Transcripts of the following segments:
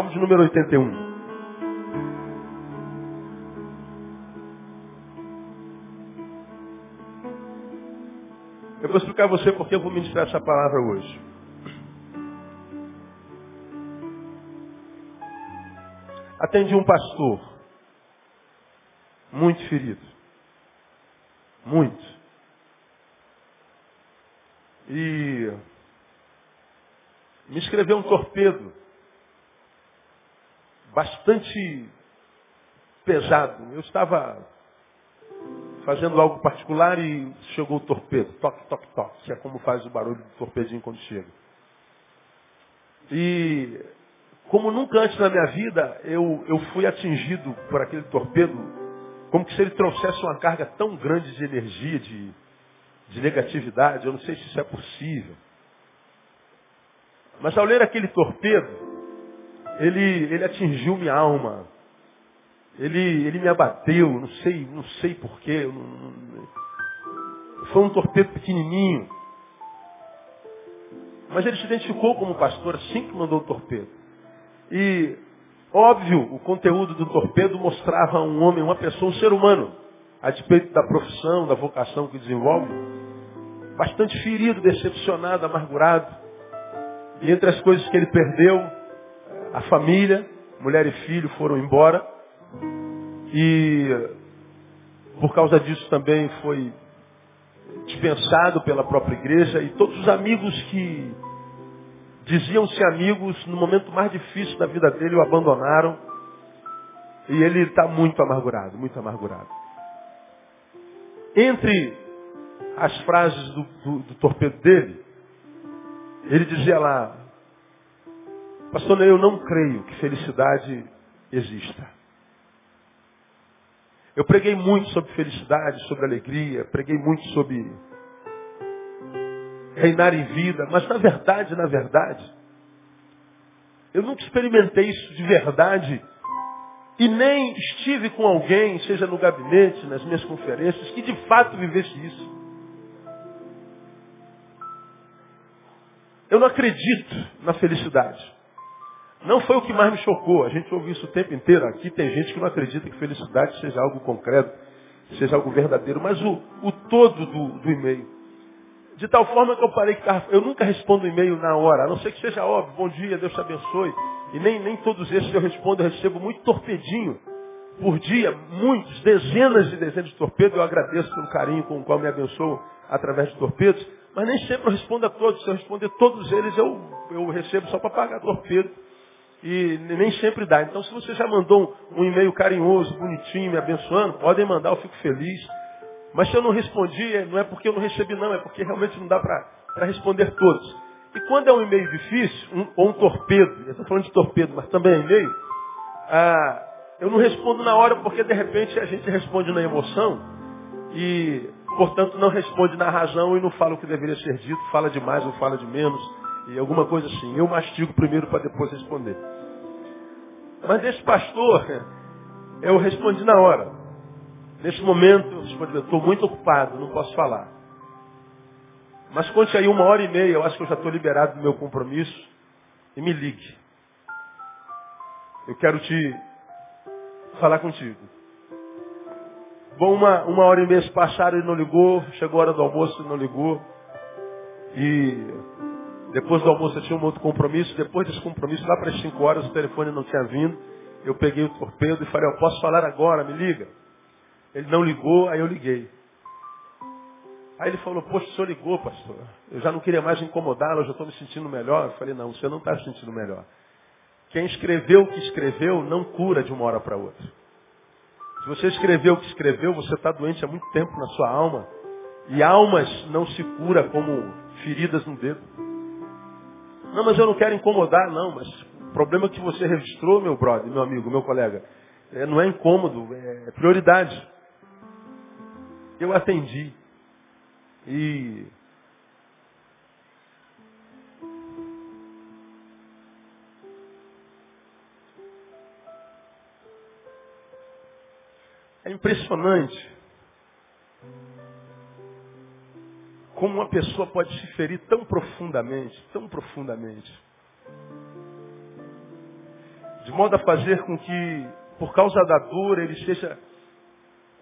Salmo de número 81. Eu vou explicar a você porque eu vou ministrar essa palavra hoje. Atendi um pastor, muito ferido. Muito. E me escreveu um torpedo bastante pesado. Eu estava fazendo algo particular e chegou o torpedo. Toque, toque, toque. Que é como faz o barulho do torpedinho quando chega. E como nunca antes na minha vida, eu, eu fui atingido por aquele torpedo, como se ele trouxesse uma carga tão grande de energia, de, de negatividade. Eu não sei se isso é possível. Mas ao ler aquele torpedo, ele, ele atingiu minha alma. Ele, ele me abateu, não sei, não sei porquê. Foi um torpedo pequenininho. Mas ele se identificou como pastor assim que mandou o torpedo. E, óbvio, o conteúdo do torpedo mostrava um homem, uma pessoa, um ser humano, a despeito da profissão, da vocação que desenvolve, bastante ferido, decepcionado, amargurado. E entre as coisas que ele perdeu, a família, mulher e filho foram embora. E por causa disso também foi dispensado pela própria igreja e todos os amigos que diziam-se amigos no momento mais difícil da vida dele o abandonaram. E ele está muito amargurado, muito amargurado. Entre as frases do, do, do torpedo dele, ele dizia lá, Pastor eu não creio que felicidade exista. Eu preguei muito sobre felicidade, sobre alegria, preguei muito sobre reinar em vida, mas na verdade, na verdade, eu nunca experimentei isso de verdade e nem estive com alguém, seja no gabinete, nas minhas conferências, que de fato vivesse isso. Eu não acredito na felicidade. Não foi o que mais me chocou. A gente ouve isso o tempo inteiro. Aqui tem gente que não acredita que felicidade seja algo concreto, seja algo verdadeiro. Mas o, o todo do, do e-mail. De tal forma que eu parei que eu nunca respondo e-mail na hora, a não ser que seja óbvio, bom dia, Deus te abençoe. E nem, nem todos esses eu respondo, eu recebo muito torpedinho por dia, muitos, dezenas e dezenas de torpedos. Eu agradeço pelo carinho com o qual me abençoam através de torpedos. Mas nem sempre eu respondo a todos. Se eu responder todos eles, eu, eu recebo só para pagar torpedo e nem sempre dá. Então, se você já mandou um, e-mail carinhoso, bonitinho, me abençoando, podem mandar, eu fico feliz. Mas se eu não respondi, é, não é porque eu não recebi, não, é porque realmente não dá para responder todos. E quando é um e-mail difícil, um, ou um torpedo, eu estou falando de torpedo, mas também é e-mail, ah, eu não respondo na hora porque de repente a gente responde na emoção e, portanto, não responde na razão e não fala o que deveria ser dito, fala de mais ou fala de menos e alguma coisa assim. Eu mastigo primeiro para depois responder. Mas esse pastor, eu respondi na hora. Nesse momento, eu respondi, estou muito ocupado, não posso falar. Mas conte aí uma hora e meia, eu acho que eu já estou liberado do meu compromisso. E me ligue. Eu quero te falar contigo. Bom, uma, uma hora e meia se passaram, ele não ligou. Chegou a hora do almoço, ele não ligou. E depois do almoço eu tinha um outro compromisso. Depois desse compromisso, lá para as 5 horas, o telefone não tinha vindo. Eu peguei o torpedo e falei, eu posso falar agora, me liga. Ele não ligou, aí eu liguei. Aí ele falou, poxa, o senhor ligou, pastor. Eu já não queria mais incomodá-lo, eu já estou me sentindo melhor. Eu falei, não, você não está se sentindo melhor. Quem escreveu o que escreveu não cura de uma hora para outra. Se você escreveu o que escreveu, você está doente há muito tempo na sua alma. E almas não se cura como feridas no dedo. Não, mas eu não quero incomodar, não. Mas o problema que você registrou, meu brother, meu amigo, meu colega, é, não é incômodo, é prioridade. Eu atendi. E É impressionante como uma pessoa pode se ferir tão profundamente, tão profundamente. De modo a fazer com que, por causa da dor, ele seja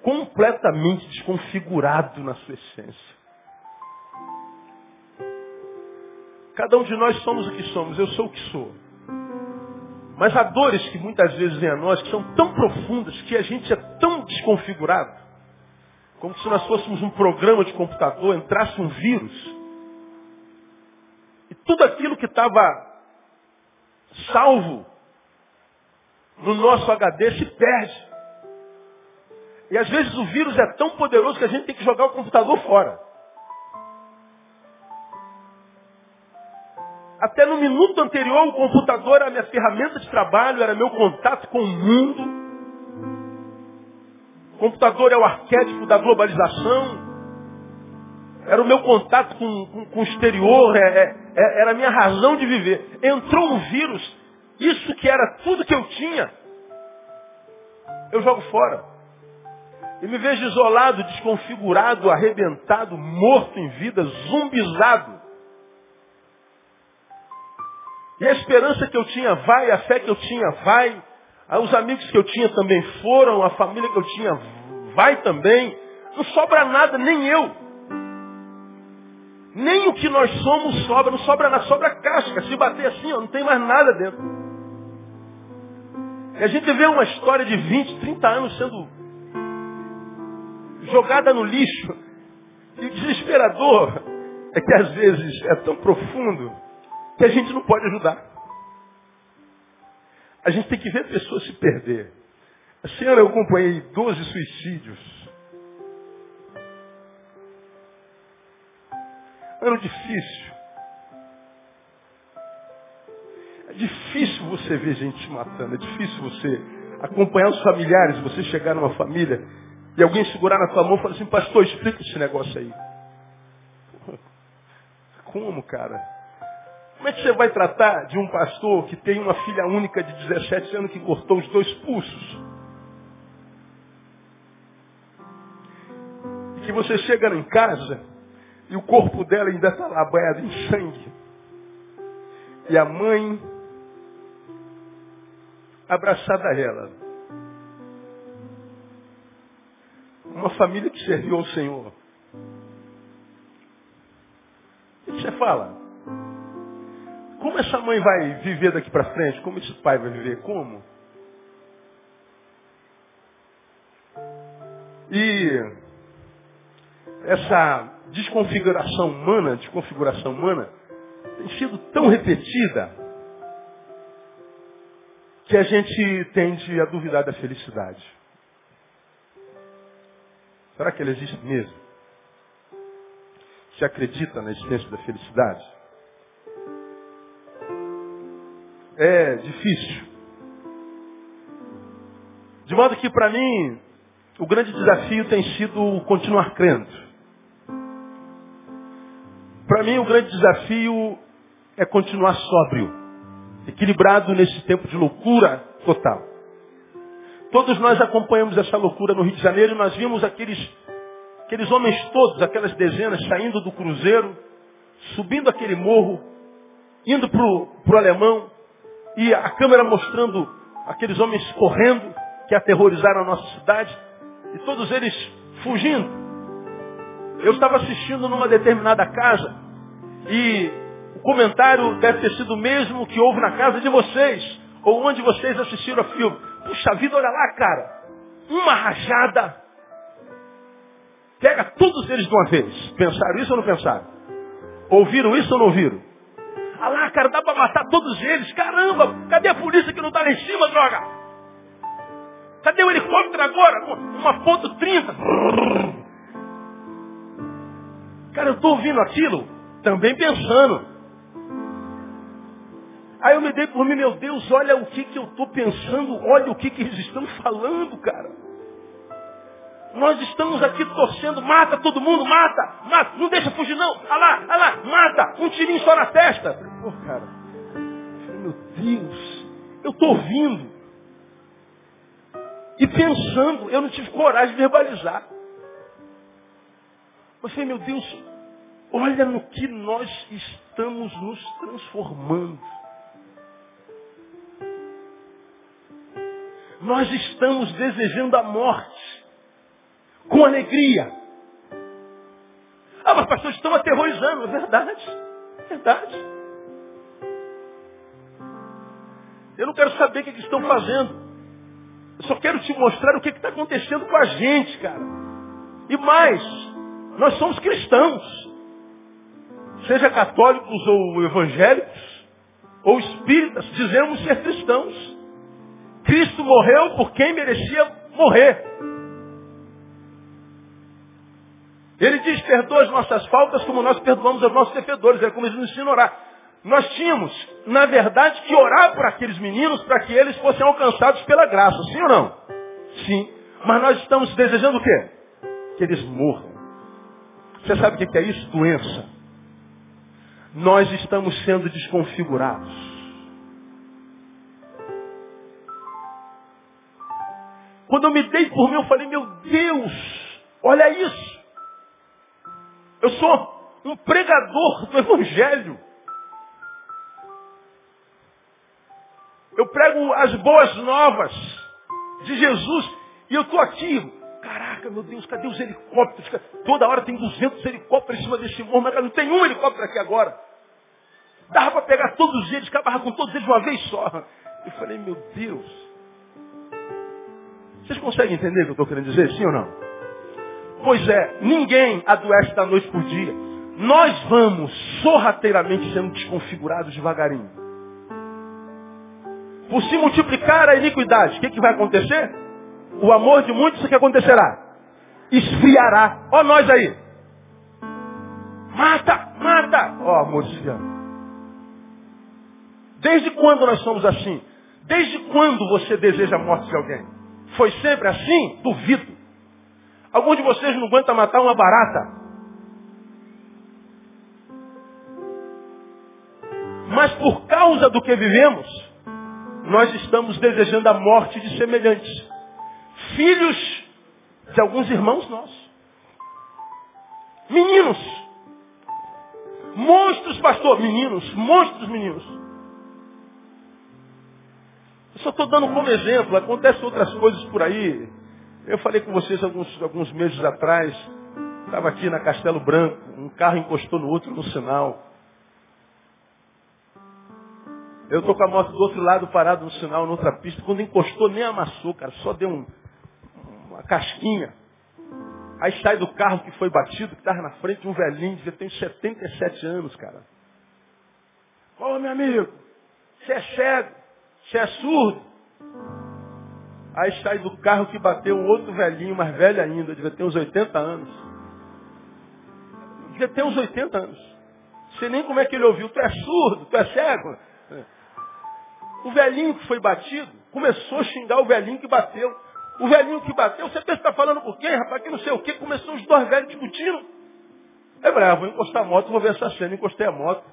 completamente desconfigurado na sua essência. Cada um de nós somos o que somos, eu sou o que sou. Mas há dores que muitas vezes vêm a nós que são tão profundas que a gente é tão desconfigurado, como se nós fôssemos um programa de computador, entrasse um vírus, e tudo aquilo que estava salvo no nosso HD se perde. E às vezes o vírus é tão poderoso que a gente tem que jogar o computador fora. Até no minuto anterior, o computador era minha ferramenta de trabalho, era meu contato com o mundo. Computador é o arquétipo da globalização. Era o meu contato com, com, com o exterior, é, é, é era a minha razão de viver. Entrou um vírus, isso que era tudo que eu tinha, eu jogo fora. E me vejo isolado, desconfigurado, arrebentado, morto em vida, zumbizado. E a esperança que eu tinha vai, a fé que eu tinha vai, os amigos que eu tinha também foram, a família que eu tinha vai também. Não sobra nada, nem eu. Nem o que nós somos sobra, não sobra nada, sobra casca. Se bater assim, ó, não tem mais nada dentro. E a gente vê uma história de 20, 30 anos sendo jogada no lixo. E o desesperador é que às vezes é tão profundo que a gente não pode ajudar. A gente tem que ver pessoas se perder. Senhora, eu acompanhei 12 suicídios. Ano difícil. É difícil você ver gente se matando. É difícil você acompanhar os familiares, você chegar numa família e alguém segurar na tua mão e falar assim, pastor, explica esse negócio aí. Como, cara? Como é que você vai tratar de um pastor que tem uma filha única de 17 anos que cortou os dois pulsos? E que você chega em casa e o corpo dela ainda está lá banhado em sangue. E a mãe abraçada a ela. Uma família que serviu ao Senhor. O que você fala? Como essa mãe vai viver daqui para frente? Como esse pai vai viver? Como? E essa desconfiguração humana, desconfiguração humana, tem sido tão repetida que a gente tende a duvidar da felicidade. Será que ela existe mesmo? Você acredita na existência da felicidade? É difícil. De modo que para mim, o grande desafio tem sido continuar crendo. Para mim, o grande desafio é continuar sóbrio, equilibrado nesse tempo de loucura total. Todos nós acompanhamos essa loucura no Rio de Janeiro e nós vimos aqueles, aqueles homens todos, aquelas dezenas saindo do cruzeiro, subindo aquele morro, indo para o alemão, e a câmera mostrando aqueles homens correndo, que aterrorizaram a nossa cidade, e todos eles fugindo. Eu estava assistindo numa determinada casa, e o comentário deve ter sido o mesmo que houve na casa de vocês, ou onde vocês assistiram a filme. Puxa vida, olha lá, cara. Uma rajada. Pega todos eles de uma vez. Pensaram isso ou não pensaram? Ouviram isso ou não ouviram? Cara, dá para matar todos eles. Caramba, cadê a polícia que não está lá em cima, droga? Cadê o helicóptero agora? Uma ponto 30. Cara, eu estou ouvindo aquilo, também pensando. Aí eu me dei por mim, meu Deus, olha o que, que eu estou pensando, olha o que, que eles estão falando, cara. Nós estamos aqui torcendo, mata todo mundo, mata, mata, não deixa fugir não, olha lá, olha lá, mata, um tirinho só na testa. Pô, cara, meu Deus, eu estou ouvindo e pensando, eu não tive coragem de verbalizar. Mas falei, meu Deus, olha no que nós estamos nos transformando. Nós estamos desejando a morte com alegria. Ah, mas pastor, estão aterrorizando. É verdade. É verdade. Eu não quero saber o que, que estão fazendo. Eu só quero te mostrar o que está acontecendo com a gente, cara. E mais, nós somos cristãos. Seja católicos ou evangélicos, ou espíritas, dizemos ser cristãos. Cristo morreu por quem merecia morrer. Ele diz, perdoa as nossas faltas como nós perdoamos aos nossos devedores. É como ele nos ensina a orar. Nós tínhamos, na verdade, que orar por aqueles meninos para que eles fossem alcançados pela graça. Sim ou não? Sim. Mas nós estamos desejando o quê? Que eles morram. Você sabe o que é isso? Doença. Nós estamos sendo desconfigurados. Quando eu me dei por mim, eu falei, meu Deus, olha isso. Eu sou um pregador do Evangelho. Eu prego as boas novas de Jesus. E eu estou aqui. Caraca, meu Deus, cadê os helicópteros? Toda hora tem 200 helicópteros em cima desse morro, mas não tem um helicóptero aqui agora. Dava para pegar todos eles, acabava com todos eles de uma vez só. Eu falei, meu Deus. Vocês conseguem entender o que eu estou querendo dizer, sim ou não? Pois é, ninguém adoece da noite por dia. Nós vamos sorrateiramente sendo desconfigurados devagarinho por se multiplicar a iniquidade, o que, que vai acontecer? O amor de muitos, o que acontecerá? Esfriará. Ó nós aí. Mata, mata. Ó amor esfriando. Desde quando nós somos assim? Desde quando você deseja a morte de alguém? Foi sempre assim? Duvido. Algum de vocês não aguenta matar uma barata? Mas por causa do que vivemos, nós estamos desejando a morte de semelhantes. Filhos de alguns irmãos nossos. Meninos. Monstros, pastor. Meninos. Monstros, meninos. Eu só estou dando como exemplo. Acontecem outras coisas por aí. Eu falei com vocês alguns, alguns meses atrás. Estava aqui na Castelo Branco. Um carro encostou no outro no sinal. Eu estou com a moto do outro lado parado no sinal, na outra pista. Quando encostou, nem amassou, cara. Só deu um, uma casquinha. Aí sai do carro que foi batido, que estava na frente um velhinho, ter uns 77 anos, cara. Ô, meu amigo, você é cego, você é surdo. Aí sai do carro que bateu um outro velhinho, mais velho ainda, devia ter uns 80 anos. Devia ter uns 80 anos. Sei nem como é que ele ouviu. Tu é surdo, tu é cego. O velhinho que foi batido começou a xingar o velhinho que bateu. O velhinho que bateu, você pensa que está falando por quê, rapaz? Que não sei o quê. Começou os dois velhos discutindo. É bravo, vou encostar a moto, vou ver essa cena. Encostei a moto.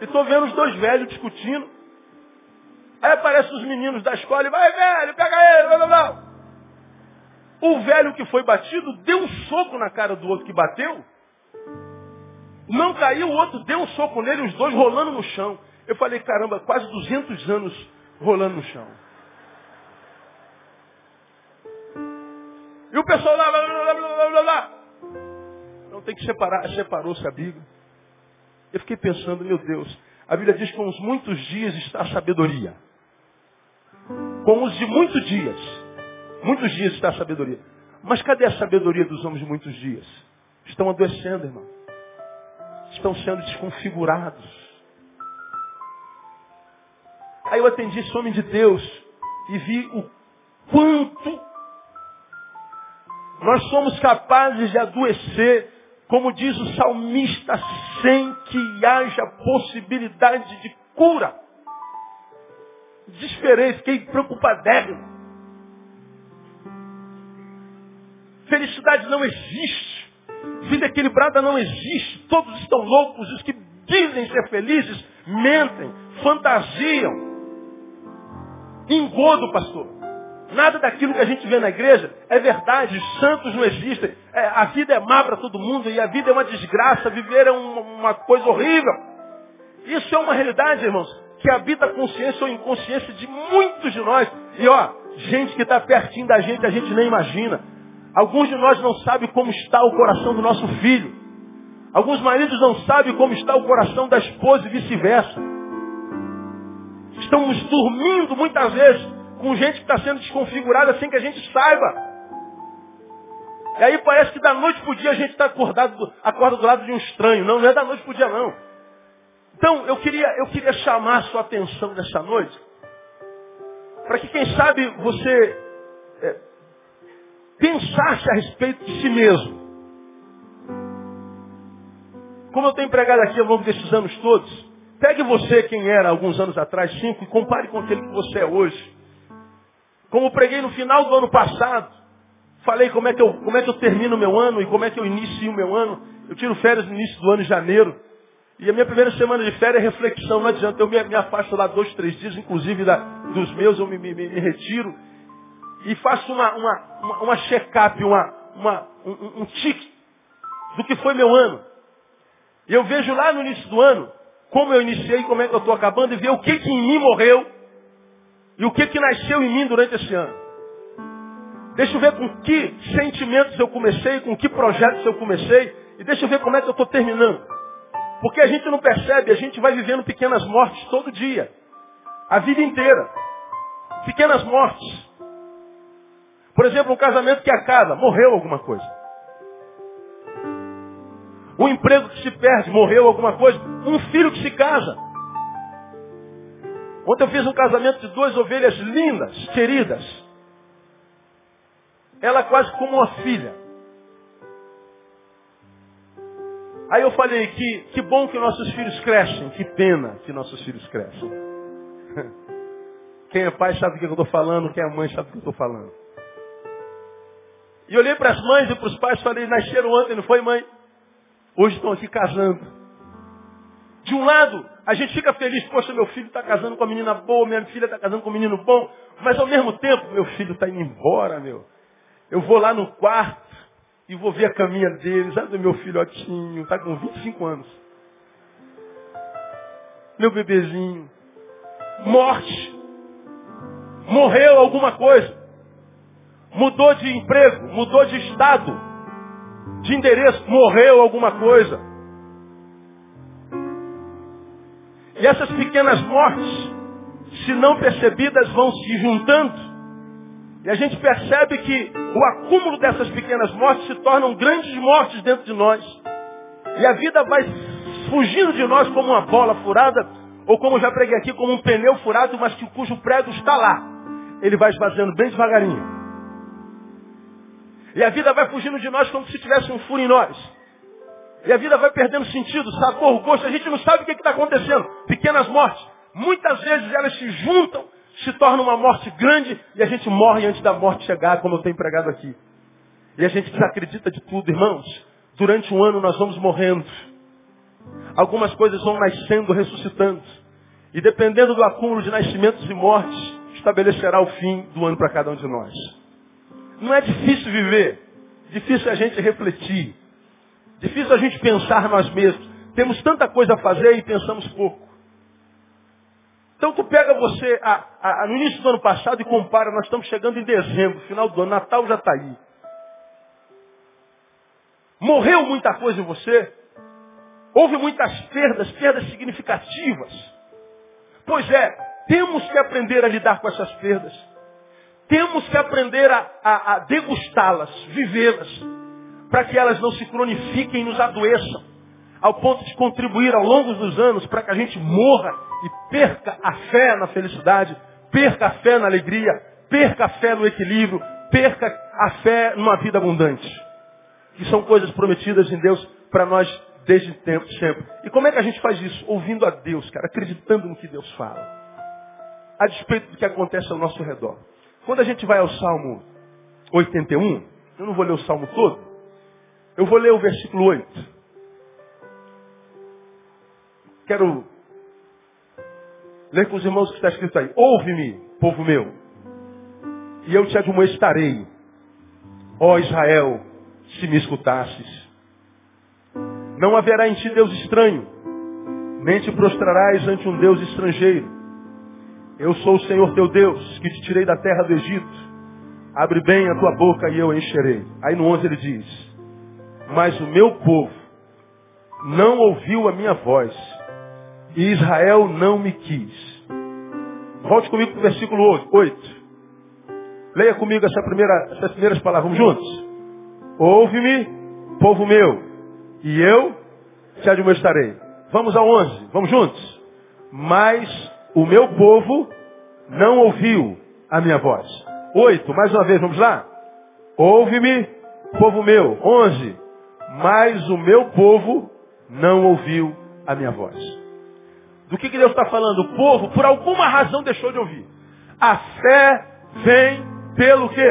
E estou vendo os dois velhos discutindo. Aí aparecem os meninos da escola e vai, velho, pega ele, blá, blá, blá. O velho que foi batido deu um soco na cara do outro que bateu. Não caiu, o outro deu um soco nele, os dois rolando no chão. Eu falei, caramba, quase 200 anos rolando no chão. E o pessoal lá, lá, lá, lá, lá, lá. Não tem que separar, separou-se a Bíblia. Eu fiquei pensando, meu Deus, a Bíblia diz que os muitos dias está a sabedoria. Com os de muitos dias. Muitos dias está a sabedoria. Mas cadê a sabedoria dos homens de muitos dias? Estão adoecendo, irmão. Estão sendo desconfigurados. Aí eu atendi esse homem de Deus e vi o quanto nós somos capazes de adoecer, como diz o salmista, sem que haja possibilidade de cura. Desesperei, fiquei preocupadérrimo. Felicidade não existe. Vida equilibrada não existe. Todos estão loucos. Os que dizem ser felizes mentem, fantasiam. Engodo, pastor. Nada daquilo que a gente vê na igreja é verdade. Os santos não existem. É, a vida é má para todo mundo e a vida é uma desgraça. Viver é uma, uma coisa horrível. Isso é uma realidade, irmãos, que habita a consciência ou inconsciência de muitos de nós. E ó, gente que está pertinho da gente, a gente nem imagina. Alguns de nós não sabem como está o coração do nosso filho. Alguns maridos não sabem como está o coração da esposa e vice-versa. Estamos dormindo muitas vezes com gente que está sendo desconfigurada sem que a gente saiba. E aí parece que da noite para o dia a gente está acordado, acorda do lado de um estranho. Não, não é da noite para o dia não. Então eu queria, eu queria chamar a sua atenção nessa noite para que quem sabe você é, pensasse a respeito de si mesmo. Como eu tenho pregado aqui ao longo desses anos todos, pegue você quem era alguns anos atrás, cinco, e compare com aquele que você é hoje. Como preguei no final do ano passado, falei como é que eu, como é que eu termino o meu ano e como é que eu inicio o meu ano. Eu tiro férias no início do ano, em janeiro. E a minha primeira semana de férias é reflexão, não adianta. Eu me, me afasto lá dois, três dias, inclusive da, dos meus, eu me, me, me retiro e faço uma, uma, uma, uma check-up, uma, uma, um, um tique do que foi meu ano. E eu vejo lá no início do ano como eu iniciei, como é que eu estou acabando, e ver o que, que em mim morreu e o que, que nasceu em mim durante esse ano. Deixa eu ver com que sentimentos eu comecei, com que projetos eu comecei, e deixa eu ver como é que eu estou terminando. Porque a gente não percebe, a gente vai vivendo pequenas mortes todo dia. A vida inteira. Pequenas mortes. Por exemplo, um casamento que acaba, morreu alguma coisa. Um emprego que se perde, morreu alguma coisa. Um filho que se casa. Ontem eu fiz um casamento de duas ovelhas lindas, queridas. Ela quase como uma filha. Aí eu falei que, que bom que nossos filhos crescem, que pena que nossos filhos crescem. Quem é pai sabe o que eu estou falando, quem é mãe sabe o que eu estou falando. E olhei para as mães e para os pais e falei, nasceram ontem, não foi mãe? Hoje estão aqui casando. De um lado, a gente fica feliz, poxa, meu filho está casando com uma menina boa, minha filha está casando com um menino bom, mas ao mesmo tempo, meu filho está indo embora, meu. Eu vou lá no quarto e vou ver a caminha dele, sabe, meu filhotinho, está com 25 anos. Meu bebezinho. Morte. Morreu alguma coisa. Mudou de emprego, mudou de estado, de endereço, morreu alguma coisa. E essas pequenas mortes, se não percebidas, vão se juntando. E a gente percebe que o acúmulo dessas pequenas mortes se tornam grandes mortes dentro de nós. E a vida vai fugindo de nós como uma bola furada, ou como já preguei aqui, como um pneu furado, mas que, cujo prego está lá. Ele vai esvaziando bem devagarinho. E a vida vai fugindo de nós como se tivesse um furo em nós. E a vida vai perdendo sentido, sabor, gosto. A gente não sabe o que está acontecendo. Pequenas mortes. Muitas vezes elas se juntam, se tornam uma morte grande e a gente morre antes da morte chegar, como eu tenho pregado aqui. E a gente desacredita de tudo, irmãos. Durante um ano nós vamos morrendo. Algumas coisas vão nascendo, ressuscitando. E dependendo do acúmulo de nascimentos e mortes, estabelecerá o fim do ano para cada um de nós. Não é difícil viver. Difícil a gente refletir. Difícil a gente pensar nós mesmos. Temos tanta coisa a fazer e pensamos pouco. Então tu pega você a, a, no início do ano passado e compara, nós estamos chegando em dezembro, final do ano, Natal já está aí. Morreu muita coisa em você? Houve muitas perdas, perdas significativas. Pois é, temos que aprender a lidar com essas perdas. Temos que aprender a, a, a degustá-las, vivê-las, para que elas não se cronifiquem e nos adoeçam, ao ponto de contribuir ao longo dos anos para que a gente morra e perca a fé na felicidade, perca a fé na alegria, perca a fé no equilíbrio, perca a fé numa vida abundante. Que são coisas prometidas em Deus para nós desde tempo, sempre. E como é que a gente faz isso? Ouvindo a Deus, cara, acreditando no que Deus fala. A despeito do que acontece ao nosso redor. Quando a gente vai ao Salmo 81, eu não vou ler o Salmo todo, eu vou ler o versículo 8. Quero ler com os irmãos o que está escrito aí. Ouve-me, povo meu, e eu te admoestarei, ó Israel, se me escutasses. Não haverá em ti Deus estranho, nem te prostrarás ante um Deus estrangeiro. Eu sou o Senhor teu Deus, que te tirei da terra do Egito. Abre bem a tua boca e eu encherei. Aí no 11 ele diz, mas o meu povo não ouviu a minha voz, e Israel não me quis. Volte comigo para o versículo 8. Leia comigo essa primeira, essas primeiras palavras. Vamos juntos? Ouve-me, povo meu, e eu te admoestarei. Vamos ao 11. Vamos juntos? Mas o meu povo não ouviu a minha voz. 8. Mais uma vez, vamos lá? Ouve-me, povo meu. 11. Mas o meu povo não ouviu a minha voz. Do que, que Deus está falando? O povo, por alguma razão, deixou de ouvir. A fé vem pelo quê?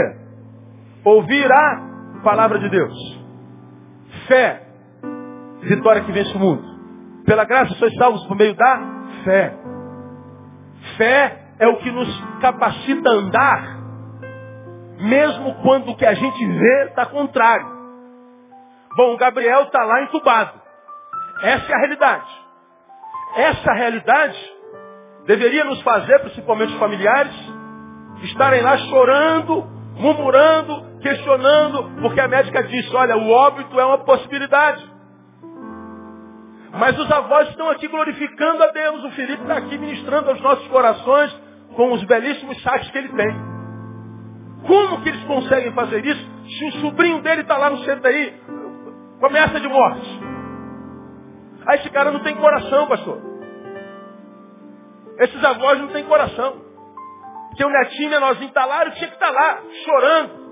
Ouvir a palavra de Deus. Fé. Vitória que vence o mundo. Pela graça sois salvos por meio da fé. Fé é o que nos capacita a andar, mesmo quando o que a gente vê está contrário. Bom, o Gabriel está lá entubado. Essa é a realidade. Essa realidade deveria nos fazer, principalmente os familiares, estarem lá chorando, murmurando, questionando, porque a médica disse, olha, o óbito é uma possibilidade. Mas os avós estão aqui glorificando a Deus. O Felipe está aqui ministrando aos nossos corações com os belíssimos saques que ele tem. Como que eles conseguem fazer isso se o sobrinho dele está lá no CTI com ameaça de morte? Aí esse cara não tem coração, pastor. Esses avós não têm coração. O netinho menorzinho está lá, ele tinha que estar tá lá, chorando.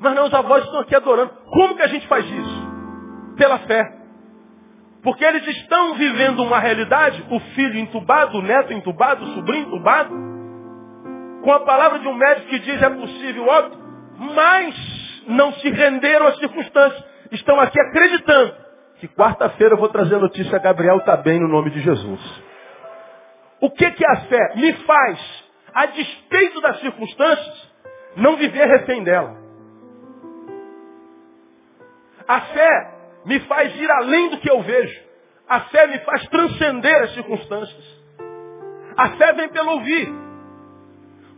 Mas não, os avós estão aqui adorando. Como que a gente faz isso? Pela fé. Porque eles estão vivendo uma realidade, o filho entubado, o neto entubado, o sobrinho entubado, com a palavra de um médico que diz é possível óbito, mas não se renderam às circunstâncias. Estão aqui acreditando que quarta-feira eu vou trazer a notícia, Gabriel está bem no nome de Jesus. O que, que a fé me faz, a despeito das circunstâncias, não viver refém dela? A fé me faz ir além do que eu vejo. A fé me faz transcender as circunstâncias. A fé vem pelo ouvir.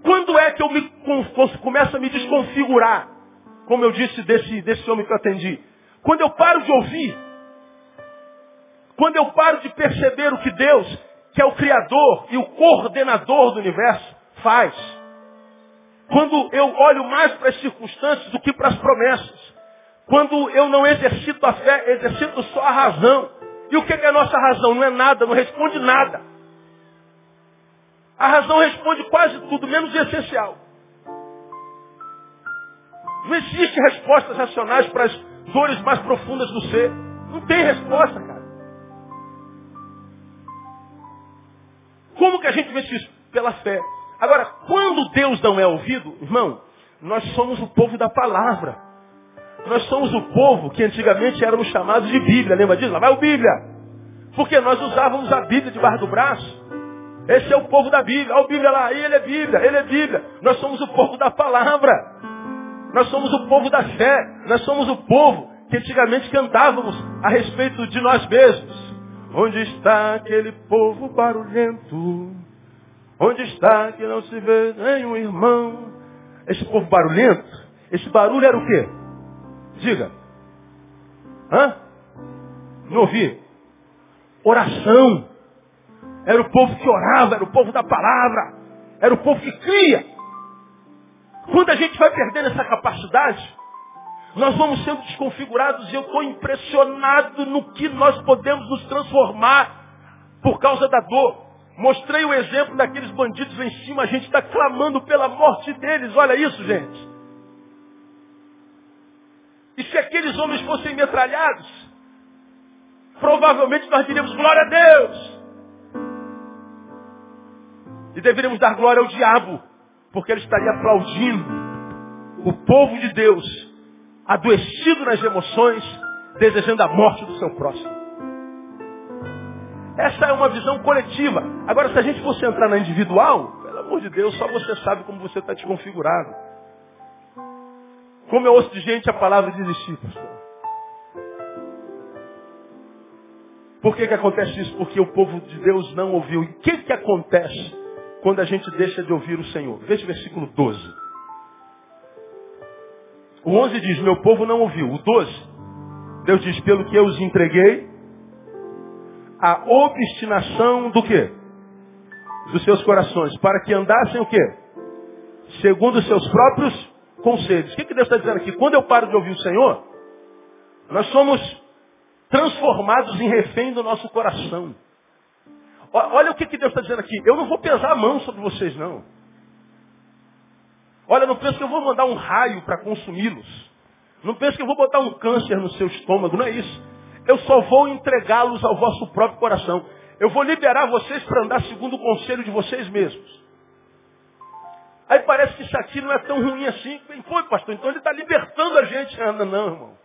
Quando é que eu me, começo a me desconfigurar? Como eu disse desse, desse homem que eu atendi. Quando eu paro de ouvir. Quando eu paro de perceber o que Deus, que é o Criador e o coordenador do universo, faz. Quando eu olho mais para as circunstâncias do que para as promessas. Quando eu não exercito a fé, exercito só a razão. E o que é a nossa razão? Não é nada, não responde nada. A razão responde quase tudo, menos o essencial. Não existe respostas racionais para as dores mais profundas do ser. Não tem resposta, cara. Como que a gente vence isso? Pela fé. Agora, quando Deus não é ouvido, irmão, nós somos o povo da palavra. Nós somos o povo que antigamente éramos chamados de Bíblia. Lembra disso? Lá vai o Bíblia. Porque nós usávamos a Bíblia debaixo do braço. Esse é o povo da Bíblia. Olha o Bíblia lá. Ele é Bíblia. Ele é Bíblia. Nós somos o povo da palavra. Nós somos o povo da fé. Nós somos o povo que antigamente cantávamos a respeito de nós mesmos. Onde está aquele povo barulhento? Onde está que não se vê nenhum irmão? Esse povo barulhento, esse barulho era o quê? Diga. Hã? Não ouvi. Oração. Era o povo que orava, era o povo da palavra. Era o povo que cria. Quando a gente vai perdendo essa capacidade, nós vamos sendo desconfigurados e eu estou impressionado no que nós podemos nos transformar por causa da dor. Mostrei o exemplo daqueles bandidos lá em cima, a gente está clamando pela morte deles. Olha isso, gente. E se aqueles homens fossem metralhados, provavelmente nós diríamos glória a Deus. E deveríamos dar glória ao diabo, porque ele estaria aplaudindo o povo de Deus, adoecido nas emoções, desejando a morte do seu próximo. Essa é uma visão coletiva. Agora, se a gente fosse entrar na individual, pelo amor de Deus, só você sabe como você está desconfigurado. Como eu ouço de gente a palavra desistir, pastor. Por que, que acontece isso? Porque o povo de Deus não ouviu. E o que, que acontece quando a gente deixa de ouvir o Senhor. Veja o versículo 12. O 11 diz, meu povo não ouviu. O 12, Deus diz, pelo que eu os entreguei, a obstinação do quê? Dos seus corações, para que andassem o quê? Segundo os seus próprios conselhos. O que, que Deus está dizendo aqui? Quando eu paro de ouvir o Senhor, nós somos transformados em refém do nosso coração. Olha o que, que Deus está dizendo aqui. Eu não vou pesar a mão sobre vocês, não. Olha, não penso que eu vou mandar um raio para consumi-los. Não penso que eu vou botar um câncer no seu estômago, não é isso. Eu só vou entregá-los ao vosso próprio coração. Eu vou liberar vocês para andar segundo o conselho de vocês mesmos. Aí parece que isso aqui não é tão ruim assim. Quem foi, pastor? Então ele está libertando a gente. Ah, não, não, irmão.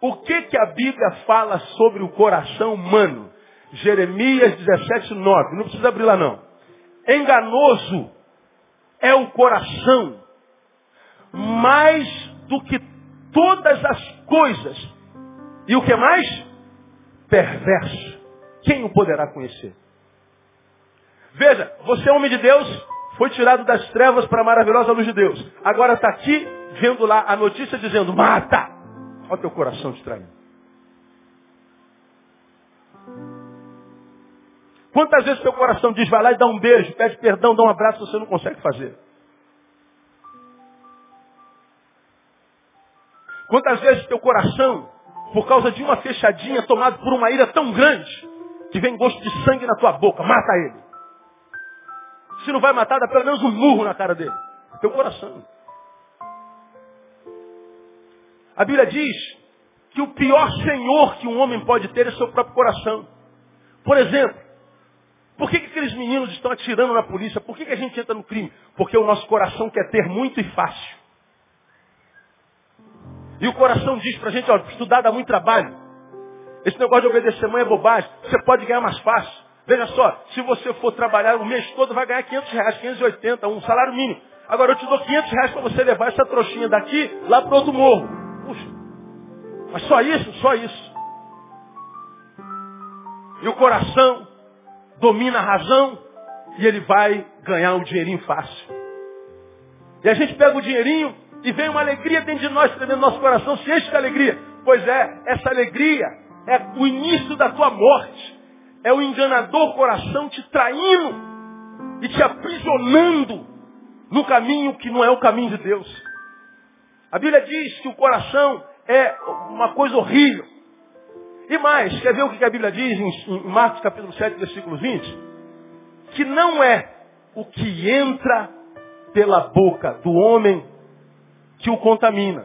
O que, que a Bíblia fala sobre o coração humano? Jeremias 17, 9. Não precisa abrir lá não. Enganoso é o coração mais do que todas as coisas. E o que mais? Perverso. Quem o poderá conhecer? Veja, você é homem de Deus, foi tirado das trevas para a maravilhosa luz de Deus. Agora está aqui, vendo lá a notícia dizendo, mata! Olha teu coração distraído. Quantas vezes teu coração diz, vai lá e dá um beijo, pede perdão, dá um abraço, você não consegue fazer? Quantas vezes teu coração, por causa de uma fechadinha, tomado por uma ira tão grande, que vem gosto de sangue na tua boca, mata ele. Se não vai matar, dá pelo menos um murro na cara dele. Teu coração. A Bíblia diz que o pior senhor que um homem pode ter é seu próprio coração. Por exemplo, por que, que aqueles meninos estão atirando na polícia? Por que, que a gente entra no crime? Porque o nosso coração quer ter muito e fácil. E o coração diz pra gente, ó, estudar dá muito trabalho. Esse negócio de obedecer mãe é bobagem. Você pode ganhar mais fácil. Veja só, se você for trabalhar o mês todo, vai ganhar 500 reais, 580, um salário mínimo. Agora eu te dou 500 reais para você levar essa trouxinha daqui lá para outro morro. Puxa, mas só isso? Só isso. E o coração domina a razão e ele vai ganhar um dinheirinho fácil. E a gente pega o dinheirinho e vem uma alegria dentro de nós, dentro do nosso coração, se enche de alegria. Pois é, essa alegria é o início da tua morte. É o enganador coração te traindo e te aprisionando no caminho que não é o caminho de Deus. A Bíblia diz que o coração é uma coisa horrível. E mais, quer ver o que a Bíblia diz em Marcos capítulo 7, versículo 20? Que não é o que entra pela boca do homem que o contamina.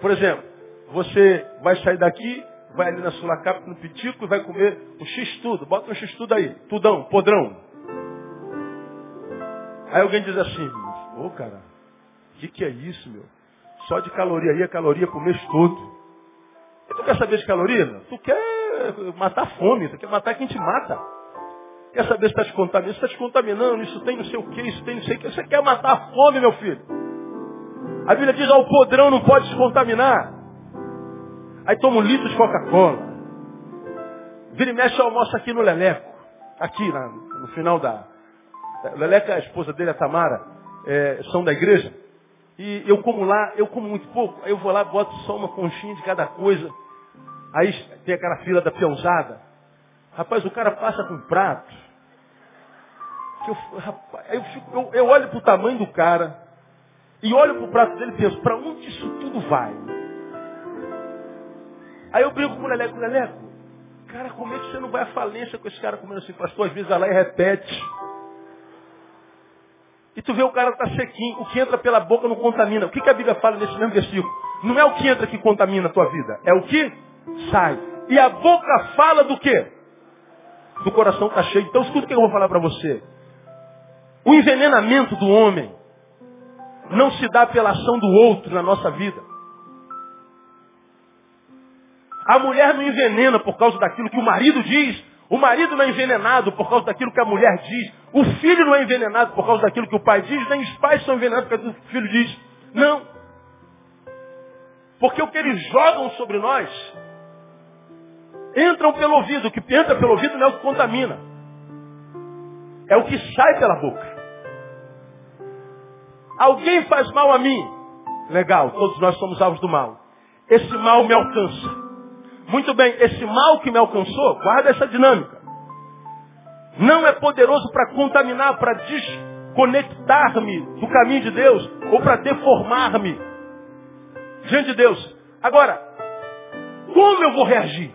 Por exemplo, você vai sair daqui, vai ali na Sulacap, no Pitico e vai comer um X-tudo. Bota um X-tudo aí. Tudão, podrão. Aí alguém diz assim, ô oh, cara, o que, que é isso, meu? Só de caloria aí é caloria pro mês todo. Tu quer saber de caloria? Tu quer matar fome, tu quer matar quem te mata. Quer saber se está te contaminando? Se está te contaminando, isso tem não sei o que, isso tem não sei o que. Você quer matar a fome, meu filho. A Bíblia diz, ó, o podrão não pode se contaminar. Aí toma um litro de Coca-Cola. Vira e mexe almoço aqui no Leleco. Aqui, na, no final da... O Leleco, a esposa dele, a Tamara, é, são da igreja. E eu como lá, eu como muito pouco. Aí eu vou lá, boto só uma conchinha de cada coisa. Aí tem aquela fila da peãozada. Rapaz, o cara passa com um prato. Eu, rapaz, eu, fico, eu, eu olho pro tamanho do cara. E olho pro prato dele e penso, para onde isso tudo vai? Aí eu brinco com o Leleco, Leleco, cara, como é que você não vai à falência com esse cara comendo assim? Pastor, às vezes vai lá e repete. E tu vê o cara tá sequinho, o que entra pela boca não contamina. O que, que a Bíblia fala nesse mesmo versículo? Não é o que entra que contamina a tua vida, é o que sai. E a boca fala do quê? Do coração está cheio. Então escuta o que eu vou falar para você. O envenenamento do homem não se dá pela ação do outro na nossa vida. A mulher não envenena por causa daquilo que o marido diz. O marido não é envenenado por causa daquilo que a mulher diz. O filho não é envenenado por causa daquilo que o pai diz. Nem os pais são envenenados por causa do que o filho diz. Não. Porque o que eles jogam sobre nós entram pelo ouvido. O que entra pelo ouvido não é o que contamina. É o que sai pela boca. Alguém faz mal a mim. Legal, todos nós somos alvos do mal. Esse mal me alcança. Muito bem, esse mal que me alcançou, guarda essa dinâmica. Não é poderoso para contaminar, para desconectar-me do caminho de Deus ou para deformar-me diante de Deus. Agora, como eu vou reagir?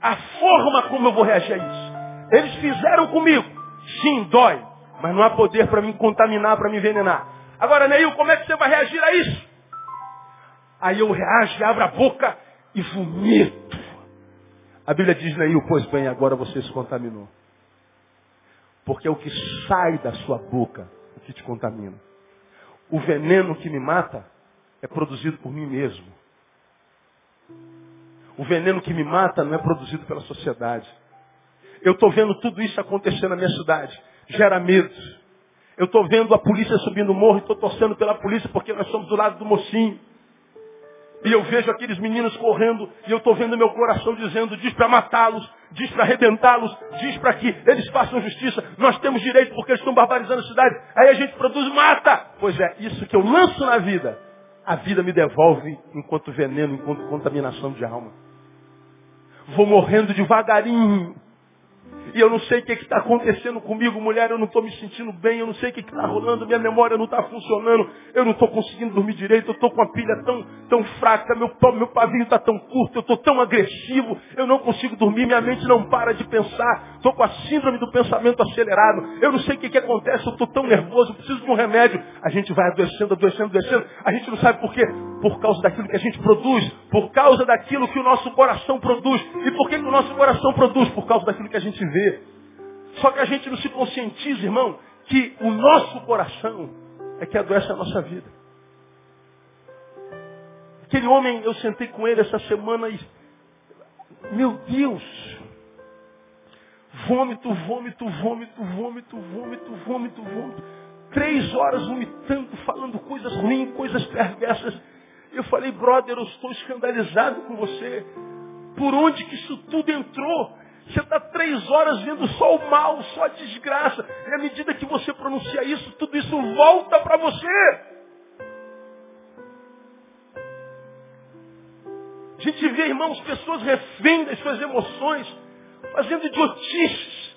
A forma como eu vou reagir a isso. Eles fizeram comigo. Sim, dói. Mas não há poder para me contaminar, para me envenenar. Agora, Neil, como é que você vai reagir a isso? Aí eu reajo, abro a boca e vomito. A Bíblia diz, Neil, pois bem, agora você se contaminou. Porque é o que sai da sua boca o que te contamina. O veneno que me mata é produzido por mim mesmo. O veneno que me mata não é produzido pela sociedade. Eu estou vendo tudo isso acontecer na minha cidade. Gera medo. Eu estou vendo a polícia subindo o morro e estou torcendo pela polícia porque nós somos do lado do mocinho. E eu vejo aqueles meninos correndo e eu estou vendo meu coração dizendo, diz para matá-los, diz para arrebentá-los, diz para que eles façam justiça. Nós temos direito porque eles estão barbarizando a cidade. Aí a gente produz mata. Pois é, isso que eu lanço na vida, a vida me devolve enquanto veneno, enquanto contaminação de alma. Vou morrendo devagarinho, e eu não sei o que está acontecendo comigo, mulher, eu não estou me sentindo bem, eu não sei o que está rolando, minha memória não está funcionando, eu não estou conseguindo dormir direito, eu estou com a pilha tão, tão fraca, meu, meu pavio está tão curto, eu estou tão agressivo, eu não consigo dormir, minha mente não para de pensar, estou com a síndrome do pensamento acelerado, eu não sei o que, que acontece, eu estou tão nervoso, eu preciso de um remédio. A gente vai adoecendo, adoecendo, adoecendo, a gente não sabe por quê. Por causa daquilo que a gente produz, por causa daquilo que o nosso coração produz. E por que, que o nosso coração produz? Por causa daquilo que a gente vê. Só que a gente não se conscientiza, irmão, que o nosso coração é que adoece a nossa vida. Aquele homem, eu sentei com ele essa semana e, meu Deus, vômito, vômito, vômito, vômito, vômito, vômito, vômito. Três horas vomitando, falando coisas ruins, coisas perversas. Eu falei, brother, eu estou escandalizado com você. Por onde que isso tudo entrou? Você está três horas vendo só o mal, só a desgraça. E à medida que você pronuncia isso, tudo isso volta para você. A gente vê, irmãos, pessoas refém das suas emoções, fazendo idiotices.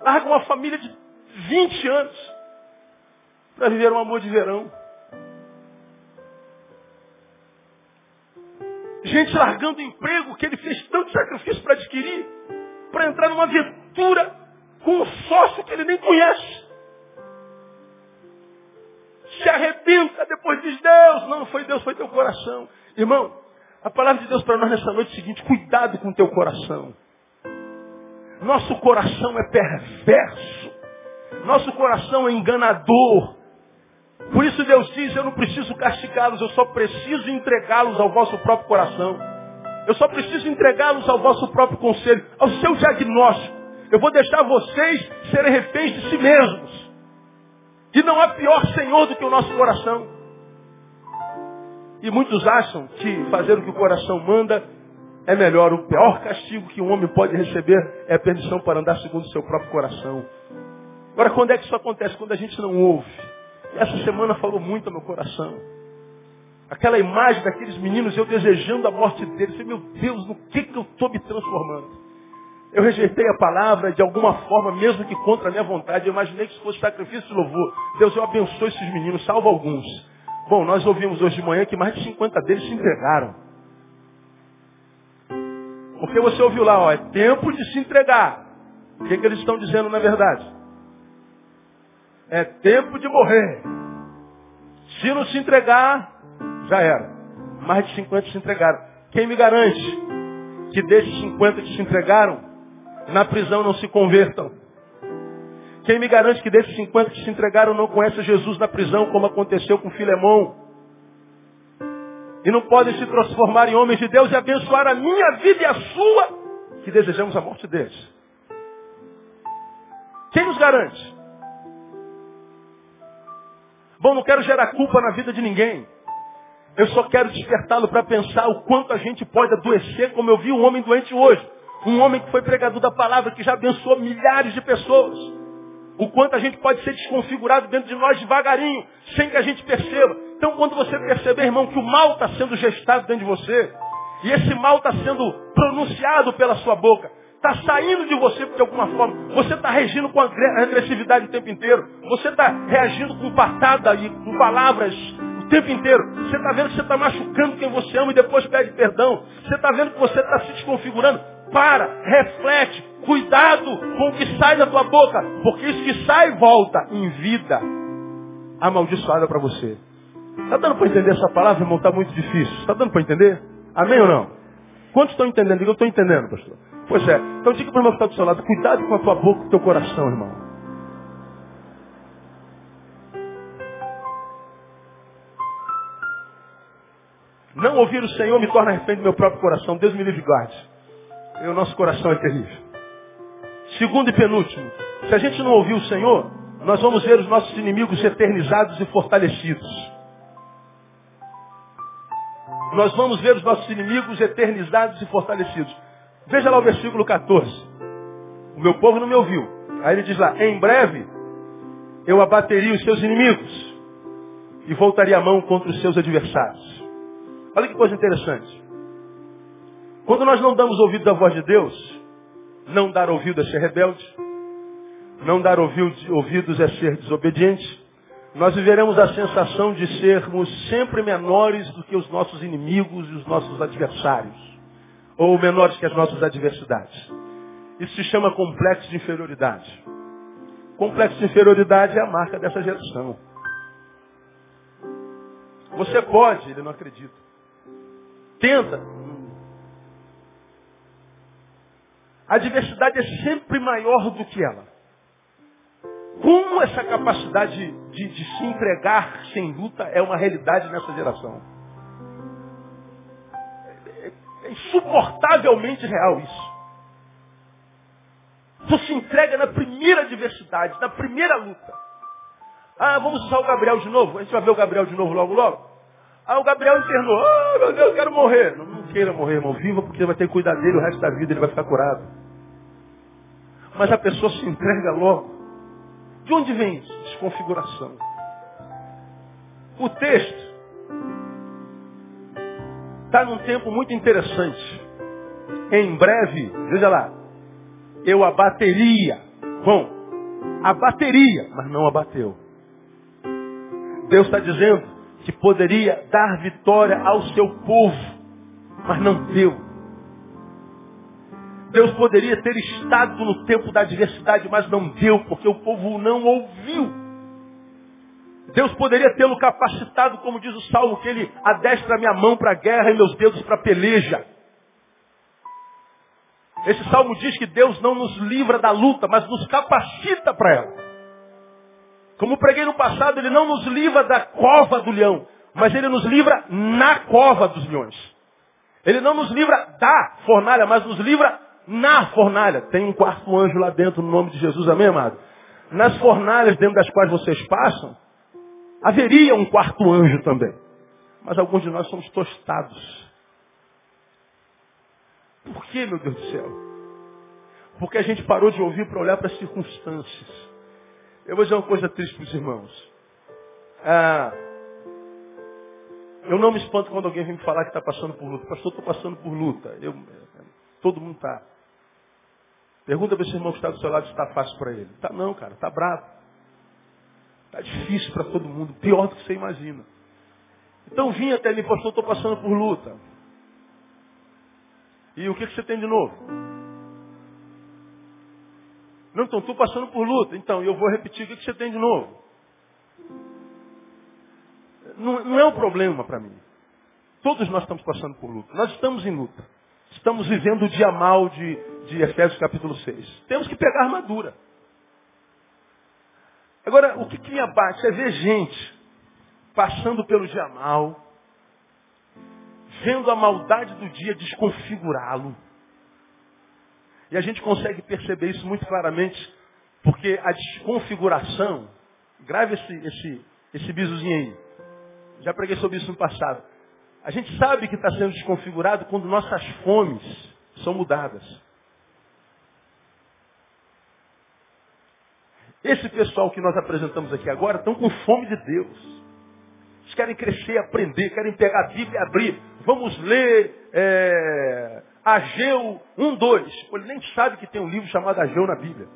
Larga uma família de 20 anos para viver um amor de verão. Gente largando emprego que ele fez tanto sacrifício para adquirir, para entrar numa aventura com um sócio que ele nem conhece. Se arrebenta, depois diz Deus. Não, não foi Deus, foi teu coração. Irmão, a palavra de Deus para nós nessa noite é o seguinte, cuidado com teu coração. Nosso coração é perverso. Nosso coração é enganador. Por isso Deus diz, eu não preciso castigá-los, eu só preciso entregá-los ao vosso próprio coração. Eu só preciso entregá-los ao vosso próprio conselho, ao seu diagnóstico. Eu vou deixar vocês serem reféns de si mesmos. E não há pior Senhor do que o nosso coração. E muitos acham que fazer o que o coração manda é melhor. O pior castigo que um homem pode receber é a perdição para andar segundo o seu próprio coração. Agora, quando é que isso acontece? Quando a gente não ouve. Essa semana falou muito ao meu coração. Aquela imagem daqueles meninos, eu desejando a morte deles. Eu meu Deus, no que, que eu estou me transformando? Eu rejeitei a palavra de alguma forma, mesmo que contra a minha vontade. Eu imaginei que isso fosse sacrifício de louvor. Deus, eu abençoe esses meninos, salvo alguns. Bom, nós ouvimos hoje de manhã que mais de 50 deles se entregaram. Porque você ouviu lá, ó, é tempo de se entregar. O que, que eles estão dizendo na verdade? É tempo de morrer. Se não se entregar, já era. Mais de 50 se entregaram. Quem me garante que desses 50 que se entregaram, na prisão não se convertam? Quem me garante que desses 50 que se entregaram não conhecem Jesus na prisão, como aconteceu com Filemão? E não podem se transformar em homens de Deus e abençoar a minha vida e a sua, que desejamos a morte deles. Quem nos garante? Bom, não quero gerar culpa na vida de ninguém. Eu só quero despertá-lo para pensar o quanto a gente pode adoecer, como eu vi um homem doente hoje. Um homem que foi pregador da palavra, que já abençoou milhares de pessoas. o quanto a gente pode ser desconfigurado dentro de nós devagarinho, sem que a gente perceba. Então, quando você perceber, irmão, que o mal está sendo gestado dentro de você, e esse mal está sendo pronunciado pela sua boca, está saindo de você de alguma forma, você está reagindo com agressividade o tempo inteiro, você está reagindo com patada e com palavras o tempo inteiro, você está vendo que você está machucando quem você ama e depois pede perdão, você está vendo que você está se desconfigurando, para, reflete, cuidado com o que sai da tua boca, porque isso que sai volta em vida amaldiçoada para você. Está dando para entender essa palavra, irmão? Está muito difícil. Está dando para entender? Amém ou não? Quantos estão entendendo? Eu estou entendendo, pastor. Pois é. Então diga para o irmão que está do seu lado, cuidado com a tua boca e o teu coração, irmão. Não ouvir o Senhor me torna refém do meu próprio coração. Deus me livre e guarde. O nosso coração é terrível. Segundo e penúltimo, se a gente não ouvir o Senhor, nós vamos ver os nossos inimigos eternizados e fortalecidos. Nós vamos ver os nossos inimigos eternizados e fortalecidos. Veja lá o versículo 14. O meu povo não me ouviu. Aí ele diz lá, em breve eu abateria os seus inimigos e voltaria a mão contra os seus adversários. Olha que coisa interessante. Quando nós não damos ouvido à voz de Deus, não dar ouvido é ser rebelde, não dar ouvidos é ser desobediente, nós viveremos a sensação de sermos sempre menores do que os nossos inimigos e os nossos adversários, ou menores que as nossas adversidades. Isso se chama complexo de inferioridade. Complexo de inferioridade é a marca dessa geração. Você pode, ele não acredita. Tenta, A diversidade é sempre maior do que ela. Como essa capacidade de, de se entregar sem luta é uma realidade nessa geração? Insuportavelmente real isso. Você se entrega na primeira adversidade, na primeira luta. Ah, vamos usar o Gabriel de novo? A gente vai ver o Gabriel de novo logo, logo? Ah, o Gabriel internou. Ah, meu Deus, eu quero morrer. Não, não queira morrer, irmão. Viva porque vai ter que cuidar dele o resto da vida, ele vai ficar curado. Mas a pessoa se entrega logo. De onde vem isso? Desconfiguração. O texto está num tempo muito interessante. Em breve, veja lá, eu abateria. Bom, abateria, mas não abateu. Deus está dizendo que poderia dar vitória ao seu povo, mas não deu. Deus poderia ter estado no tempo da adversidade, mas não deu, porque o povo não ouviu. Deus poderia tê-lo capacitado, como diz o Salmo, que ele adestra minha mão para a guerra e meus dedos para a peleja. Esse salmo diz que Deus não nos livra da luta, mas nos capacita para ela. Como preguei no passado, Ele não nos livra da cova do leão, mas Ele nos livra na cova dos leões. Ele não nos livra da fornalha, mas nos livra na fornalha. Tem um quarto anjo lá dentro, no nome de Jesus, amém, amado? Nas fornalhas dentro das quais vocês passam, haveria um quarto anjo também. Mas alguns de nós somos tostados. Por que, meu Deus do céu? Porque a gente parou de ouvir para olhar para as circunstâncias. Eu vou dizer uma coisa triste para os irmãos. Ah, eu não me espanto quando alguém vem me falar que está passando por luta. Pastor, estou passando por luta. Eu, todo mundo está. Pergunta para esse irmão que está do seu lado se está fácil para ele. Tá não, cara, tá bravo. Tá difícil para todo mundo, pior do que você imagina. Então vinha até mim, pastor, estou passando por luta. E o que, que você tem de novo? Não, então estou passando por luta. Então, eu vou repetir, o que, que você tem de novo? Não, não é um problema para mim. Todos nós estamos passando por luta. Nós estamos em luta. Estamos vivendo o dia mal de, de Efésios capítulo 6. Temos que pegar armadura. Agora, o que, que me abate é ver gente passando pelo dia mal, vendo a maldade do dia desconfigurá-lo. E a gente consegue perceber isso muito claramente, porque a desconfiguração, grave esse, esse, esse bisozinho aí. Já preguei sobre isso no passado. A gente sabe que está sendo desconfigurado quando nossas fomes são mudadas. Esse pessoal que nós apresentamos aqui agora estão com fome de Deus. Eles querem crescer, aprender, querem pegar a Bíblia e abrir. Vamos ler é, Ageu 1, 2. Ele nem sabe que tem um livro chamado Ageu na Bíblia.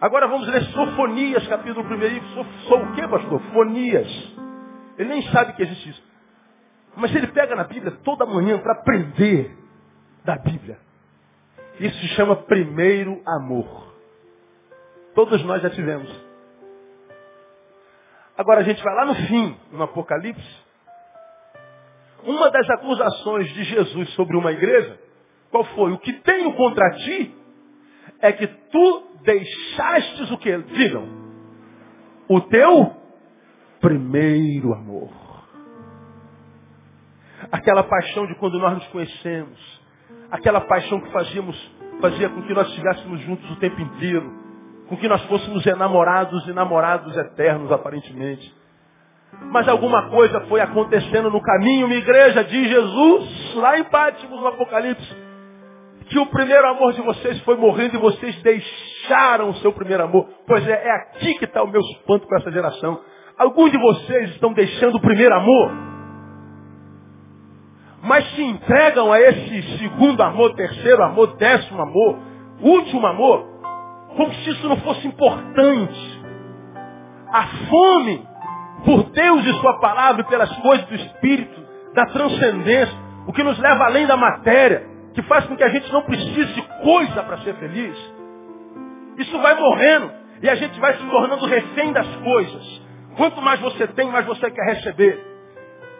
Agora vamos ler Sofonias, capítulo 1. Sou, sou o que, pastor? Fonias. Ele nem sabe que existe isso. Mas ele pega na Bíblia toda manhã para aprender da Bíblia. Isso se chama primeiro amor. Todos nós já tivemos. Agora a gente vai lá no fim, no Apocalipse. Uma das acusações de Jesus sobre uma igreja, qual foi? O que tenho contra ti é que tu deixastes o que? Digam. O teu primeiro amor. Aquela paixão de quando nós nos conhecemos. Aquela paixão que fazíamos, fazia com que nós estivéssemos juntos o tempo inteiro. Com que nós fôssemos enamorados e namorados eternos, aparentemente. Mas alguma coisa foi acontecendo no caminho, minha igreja, de Jesus, lá em Pátimos, no Apocalipse, que o primeiro amor de vocês foi morrendo e vocês deixaram o seu primeiro amor. Pois é, é aqui que está o meu espanto com essa geração. Alguns de vocês estão deixando o primeiro amor, mas se entregam a esse segundo amor, terceiro amor, décimo amor, último amor, como se isso não fosse importante. A fome por Deus e Sua palavra pelas coisas do Espírito, da transcendência, o que nos leva além da matéria, que faz com que a gente não precise de coisa para ser feliz. Isso vai morrendo e a gente vai se tornando refém das coisas. Quanto mais você tem, mais você quer receber.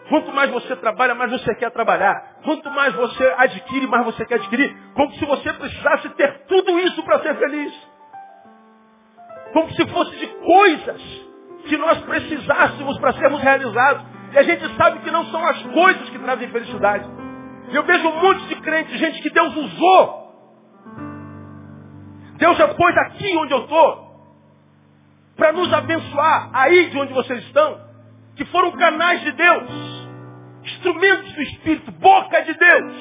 Quanto mais você trabalha, mais você quer trabalhar. Quanto mais você adquire, mais você quer adquirir. Como se você precisasse ter tudo isso para ser feliz. Como se fosse de coisas que nós precisássemos para sermos realizados. E a gente sabe que não são as coisas que trazem felicidade. Eu vejo um monte de gente que Deus usou. Deus já pôs aqui onde eu estou. Para nos abençoar aí de onde vocês estão. Que foram canais de Deus. Instrumentos do Espírito, boca de Deus.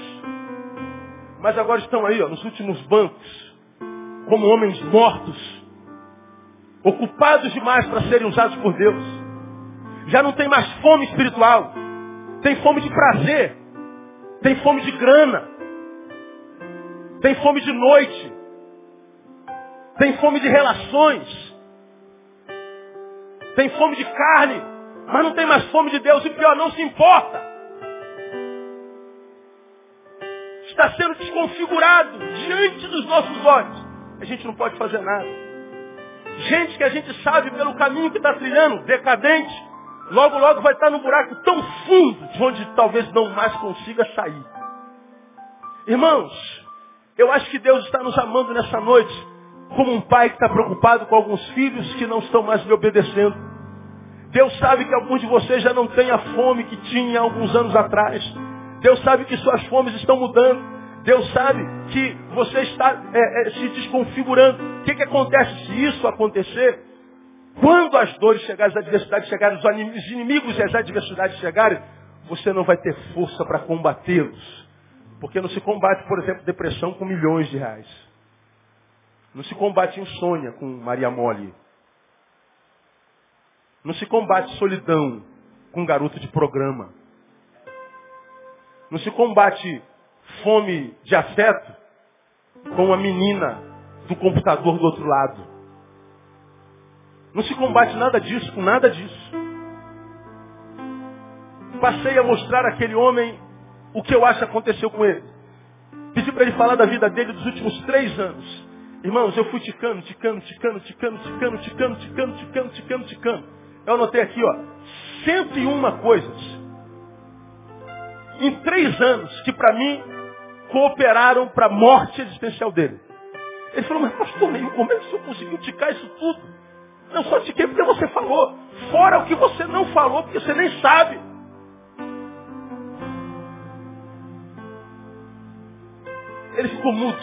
Mas agora estão aí, ó, nos últimos bancos. Como homens mortos ocupados demais para serem usados por Deus. Já não tem mais fome espiritual. Tem fome de prazer. Tem fome de grana. Tem fome de noite. Tem fome de relações. Tem fome de carne. Mas não tem mais fome de Deus. E pior, não se importa. Está sendo desconfigurado diante dos nossos olhos. A gente não pode fazer nada. Gente que a gente sabe pelo caminho que está trilhando, decadente, logo, logo vai estar num buraco tão fundo, de onde talvez não mais consiga sair. Irmãos, eu acho que Deus está nos amando nessa noite, como um pai que está preocupado com alguns filhos que não estão mais lhe obedecendo. Deus sabe que alguns de vocês já não têm a fome que tinha alguns anos atrás. Deus sabe que suas fomes estão mudando. Deus sabe que você está é, é, se desconfigurando. O que, que acontece se isso acontecer? Quando as dores chegarem, as adversidades chegarem, os inimigos e as adversidades chegarem, você não vai ter força para combatê-los. Porque não se combate, por exemplo, depressão com milhões de reais. Não se combate insônia com Maria Mole. Não se combate solidão com garoto de programa. Não se combate fome de afeto com uma menina do computador do outro lado. Não se combate nada disso com nada disso. Passei a mostrar àquele homem o que eu acho que aconteceu com ele. Pedi para ele falar da vida dele dos últimos três anos. Irmãos, eu fui ticando, ticando, ticando, ticando, ticando, ticando, ticando, ticando, ticando, ticando. Eu anotei aqui, ó, 101 coisas. Em três anos, que para mim cooperaram para a morte existencial dele. Ele falou, mas pastor, como é que o senhor conseguiu ticar isso tudo? Não só tiquei porque você falou. Fora o que você não falou, porque você nem sabe. Ele ficou mudo.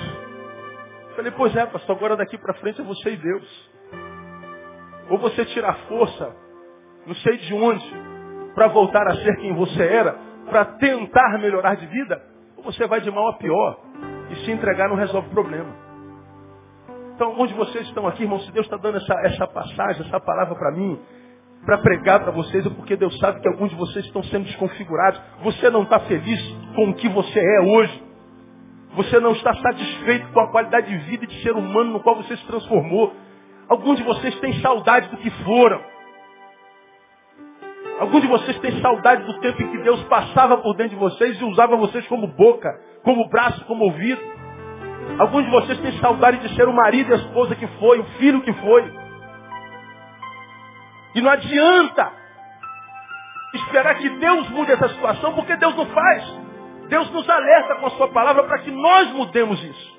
Falei, pois é, pastor, agora daqui para frente é você e Deus. Ou você tira a força, não sei de onde, para voltar a ser quem você era, para tentar melhorar de vida, você vai de mal a pior. E se entregar não resolve o problema. Então, onde vocês estão aqui, irmão, se Deus está dando essa, essa passagem, essa palavra para mim, para pregar para vocês, é porque Deus sabe que alguns de vocês estão sendo desconfigurados. Você não está feliz com o que você é hoje. Você não está satisfeito com a qualidade de vida e de ser humano no qual você se transformou. Alguns de vocês têm saudade do que foram. Alguns de vocês têm saudade do tempo em que Deus passava por dentro de vocês e usava vocês como boca, como braço, como ouvido. Alguns de vocês têm saudade de ser o marido e a esposa que foi, o filho que foi. E não adianta esperar que Deus mude essa situação, porque Deus não faz. Deus nos alerta com a sua palavra para que nós mudemos isso.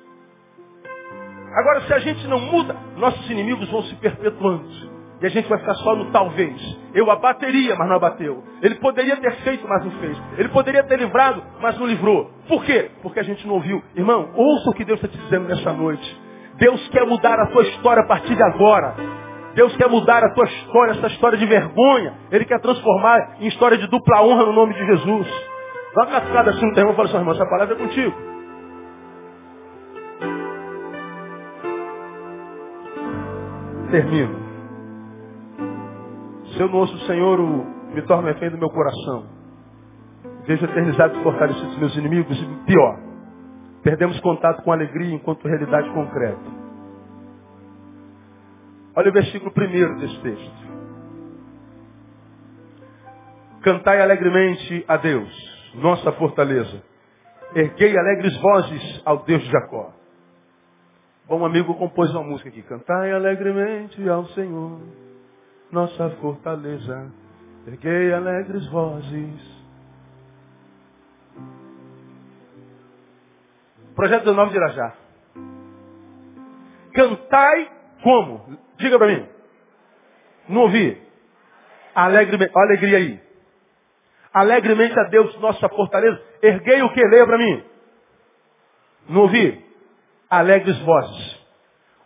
Agora, se a gente não muda, nossos inimigos vão se perpetuando. E a gente vai ficar só no talvez. Eu abateria, mas não abateu. Ele poderia ter feito, mas não fez. Ele poderia ter livrado, mas não livrou. Por quê? Porque a gente não ouviu. Irmão, ouça o que Deus está te dizendo nessa noite. Deus quer mudar a tua história a partir de agora. Deus quer mudar a tua história, essa história de vergonha. Ele quer transformar em história de dupla honra no nome de Jesus. Dá uma cascada assim no teu irmão e fala assim, irmão, essa palavra é contigo. Termino. Se eu não ouço o Senhor, o, me torno refém do meu coração. Vejo eternizado e fortalecidos meus inimigos. E pior, perdemos contato com alegria enquanto realidade concreta. Olha o versículo primeiro desse texto. Cantai alegremente a Deus, nossa fortaleza. Erguei alegres vozes ao Deus de Jacó. Bom amigo compôs uma música aqui. Cantai alegremente ao Senhor nossa fortaleza. Erguei alegres vozes. Projeto 19 de Irajá. Cantai como? Diga para mim. Não ouvi. Alegremente. Olha a alegria aí. Alegremente a Deus, nossa fortaleza. Erguei o que? Leia para mim. Não ouvi. Alegres vozes.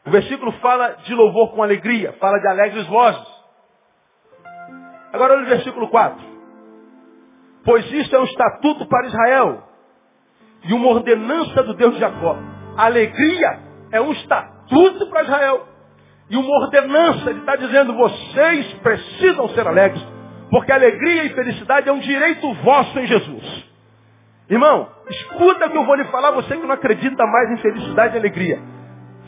O versículo fala de louvor com alegria. Fala de alegres vozes. Agora olha o versículo 4. Pois isso é um estatuto para Israel e uma ordenança do Deus de Jacó. Alegria é um estatuto para Israel e uma ordenança. Ele está dizendo, vocês precisam ser alegres, porque alegria e felicidade é um direito vosso em Jesus. Irmão, escuta o que eu vou lhe falar, você que não acredita mais em felicidade e alegria.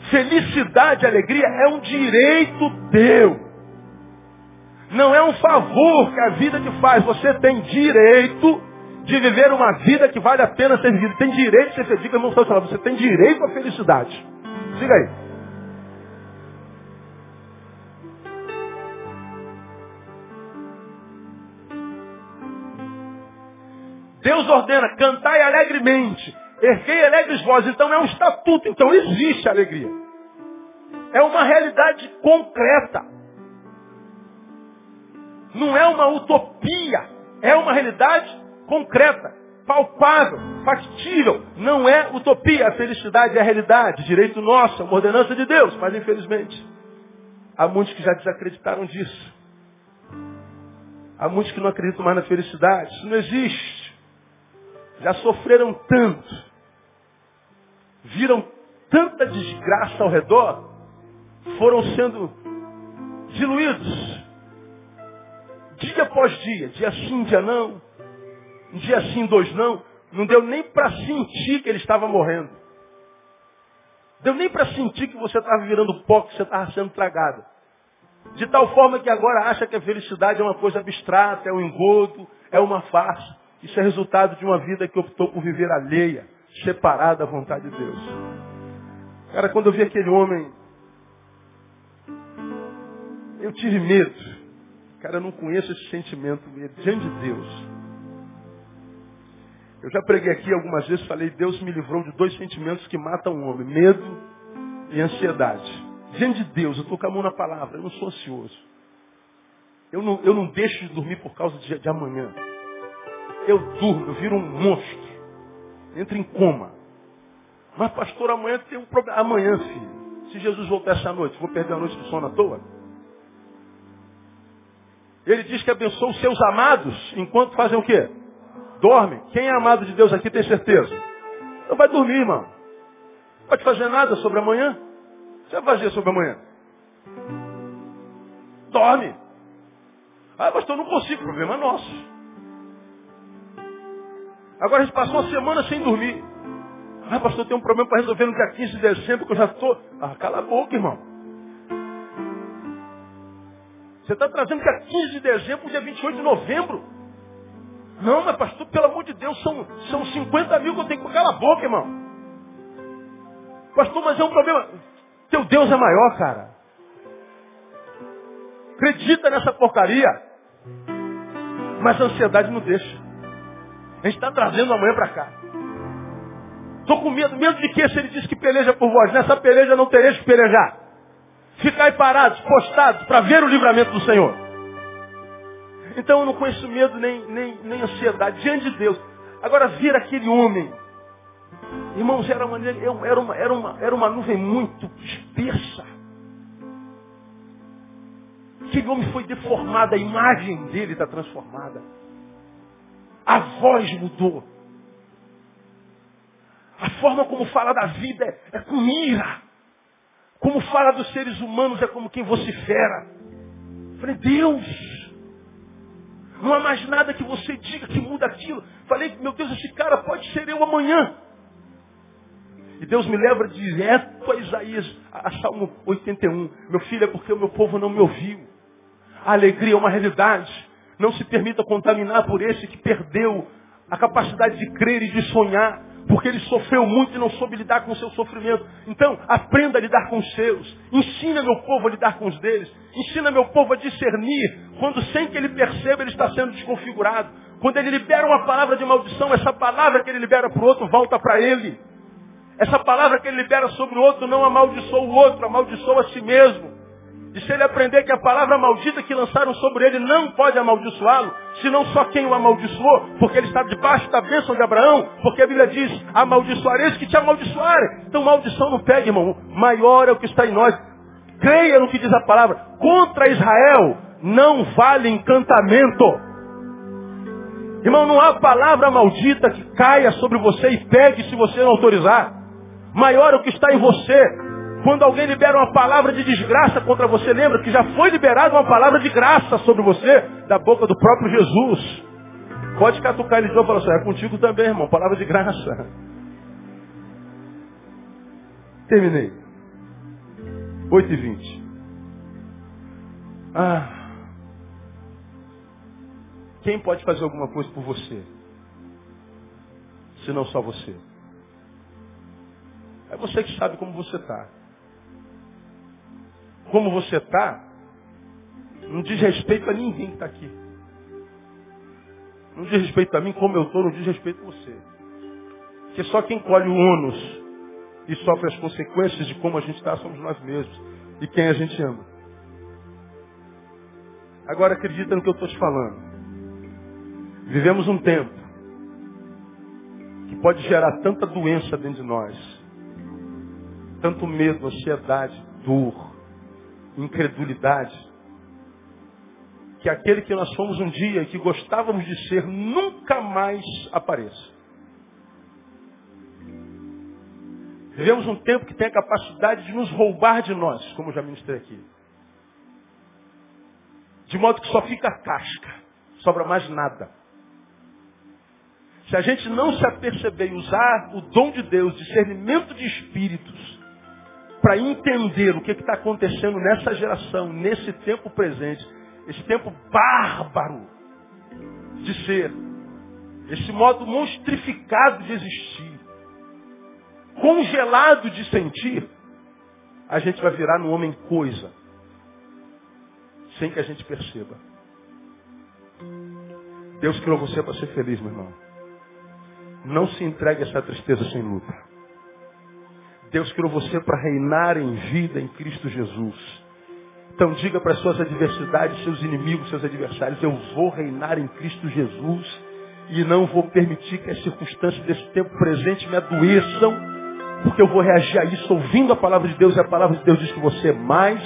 Felicidade e alegria é um direito teu. Não é um favor que a vida te faz. Você tem direito de viver uma vida que vale a pena ser vivida. Tem direito de ser feliz. Diga, irmão, você tem direito à felicidade. Siga aí. Deus ordena, cantai alegremente, erguei alegres vozes. Então é um estatuto, então existe alegria. É uma realidade concreta. Não é uma utopia, é uma realidade concreta, palpável, factível. Não é utopia, a felicidade é a realidade, direito nosso, é uma ordenança de Deus, mas infelizmente há muitos que já desacreditaram disso. Há muitos que não acreditam mais na felicidade. Isso não existe. Já sofreram tanto. Viram tanta desgraça ao redor. Foram sendo diluídos dia após dia, dia sim, dia não, um dia sim, dois não, não deu nem para sentir que ele estava morrendo. Deu nem para sentir que você estava virando pó, que você estava sendo tragado. De tal forma que agora acha que a felicidade é uma coisa abstrata, é um engodo, é uma farsa. Isso é resultado de uma vida que optou por viver alheia, separada da vontade de Deus. Cara, quando eu vi aquele homem, eu tive medo. Cara, eu não conheço esse sentimento diante de Deus. Eu já preguei aqui algumas vezes, falei, Deus me livrou de dois sentimentos que matam o homem, medo e ansiedade. Diante de Deus, eu estou com a mão na palavra, eu não sou ansioso. Eu não, eu não deixo de dormir por causa de, de amanhã. Eu durmo, eu viro um monstro. Entro em coma. Mas pastor, amanhã tem um problema. Amanhã, filho. Se Jesus voltar essa noite, vou perder a noite de sono à toa? Ele diz que abençoa os seus amados enquanto fazem o quê? Dormem. Quem é amado de Deus aqui tem certeza? Não vai dormir, irmão. Não pode fazer nada sobre amanhã. você vai fazer sobre amanhã? Dorme. Ah, pastor, não consigo, problema é nosso. Agora a gente passou uma semana sem dormir. Ah, pastor, tem um problema para resolver no dia 15 de dezembro que eu já estou. Ah, cala a boca, irmão. Você está trazendo dia 15 de dezembro, dia 28 de novembro. Não, mas pastor, pelo amor de Deus, são, são 50 mil que eu tenho que calar a boca, irmão. Pastor, mas é um problema. Teu Deus é maior, cara. Acredita nessa porcaria. Mas a ansiedade não deixa. A gente está trazendo amanhã para cá. Estou com medo. Medo de que se ele diz que peleja por vós? Nessa peleja não tereis que pelejar. Ficai parados, postados, para ver o livramento do Senhor. Então eu não conheço medo nem, nem, nem ansiedade diante de Deus. Agora vir aquele homem. Irmãos, era uma, era uma, era uma, era uma nuvem muito espessa. Aquele homem foi deformado, a imagem dele está transformada. A voz mudou. A forma como fala da vida é, é com ira. Como fala dos seres humanos é como quem vocifera. Falei, Deus, não há mais nada que você diga que muda aquilo. Falei, meu Deus, esse cara pode ser eu amanhã. E Deus me leva direto a Isaías, a Salmo 81. Meu filho, é porque o meu povo não me ouviu. A alegria é uma realidade. Não se permita contaminar por esse que perdeu a capacidade de crer e de sonhar porque ele sofreu muito e não soube lidar com o seu sofrimento. Então, aprenda a lidar com os seus. Ensina meu povo a lidar com os deles. Ensina meu povo a discernir quando sem que ele perceba ele está sendo desconfigurado. Quando ele libera uma palavra de maldição, essa palavra que ele libera para o outro volta para ele. Essa palavra que ele libera sobre o outro não amaldiçoa o outro, amaldiçoa a si mesmo. E se ele aprender que a palavra maldita que lançaram sobre ele não pode amaldiçoá-lo, senão só quem o amaldiçoou, porque ele está debaixo da bênção de Abraão, porque a Bíblia diz, amaldiçoareis que te amaldiçoarem. Então maldição não pega, irmão. Maior é o que está em nós. Creia no que diz a palavra. Contra Israel não vale encantamento. Irmão, não há palavra maldita que caia sobre você e pegue se você não autorizar. Maior é o que está em você quando alguém libera uma palavra de desgraça contra você, lembra que já foi liberada uma palavra de graça sobre você da boca do próprio Jesus. Pode catucar ele de novo e falar assim, é contigo também, irmão, palavra de graça. Terminei. 8 e 20. Ah. Quem pode fazer alguma coisa por você? Se não só você. É você que sabe como você está como você está, não diz respeito a ninguém que está aqui. Não diz respeito a mim como eu estou, não diz respeito a você. Porque só quem colhe o ônus e sofre as consequências de como a gente está somos nós mesmos. E quem a gente ama. Agora acredita no que eu estou te falando. Vivemos um tempo que pode gerar tanta doença dentro de nós. Tanto medo, ansiedade, dor, incredulidade, que aquele que nós fomos um dia e que gostávamos de ser nunca mais apareça. Vivemos um tempo que tem a capacidade de nos roubar de nós, como já ministrei aqui. De modo que só fica casca, sobra mais nada. Se a gente não se aperceber e usar o dom de Deus, discernimento de espíritos, para entender o que está acontecendo nessa geração, nesse tempo presente, esse tempo bárbaro de ser, esse modo monstrificado de existir, congelado de sentir, a gente vai virar no homem coisa, sem que a gente perceba. Deus criou você para ser feliz, meu irmão. Não se entregue a essa tristeza sem luta. Deus criou você para reinar em vida em Cristo Jesus. Então diga para as suas adversidades, seus inimigos, seus adversários, eu vou reinar em Cristo Jesus e não vou permitir que as circunstâncias desse tempo presente me adoeçam, porque eu vou reagir a isso ouvindo a palavra de Deus e a palavra de Deus diz que você é mais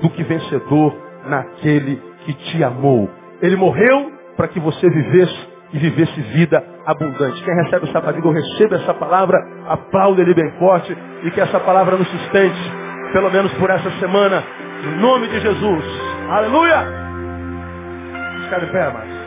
do que vencedor naquele que te amou. Ele morreu para que você vivesse e vivesse vida abundante. Quem recebe essa palavra, receba essa palavra, aplaude ele bem forte e que essa palavra nos sustente pelo menos por essa semana, em nome de Jesus. Aleluia! Ficar de pé.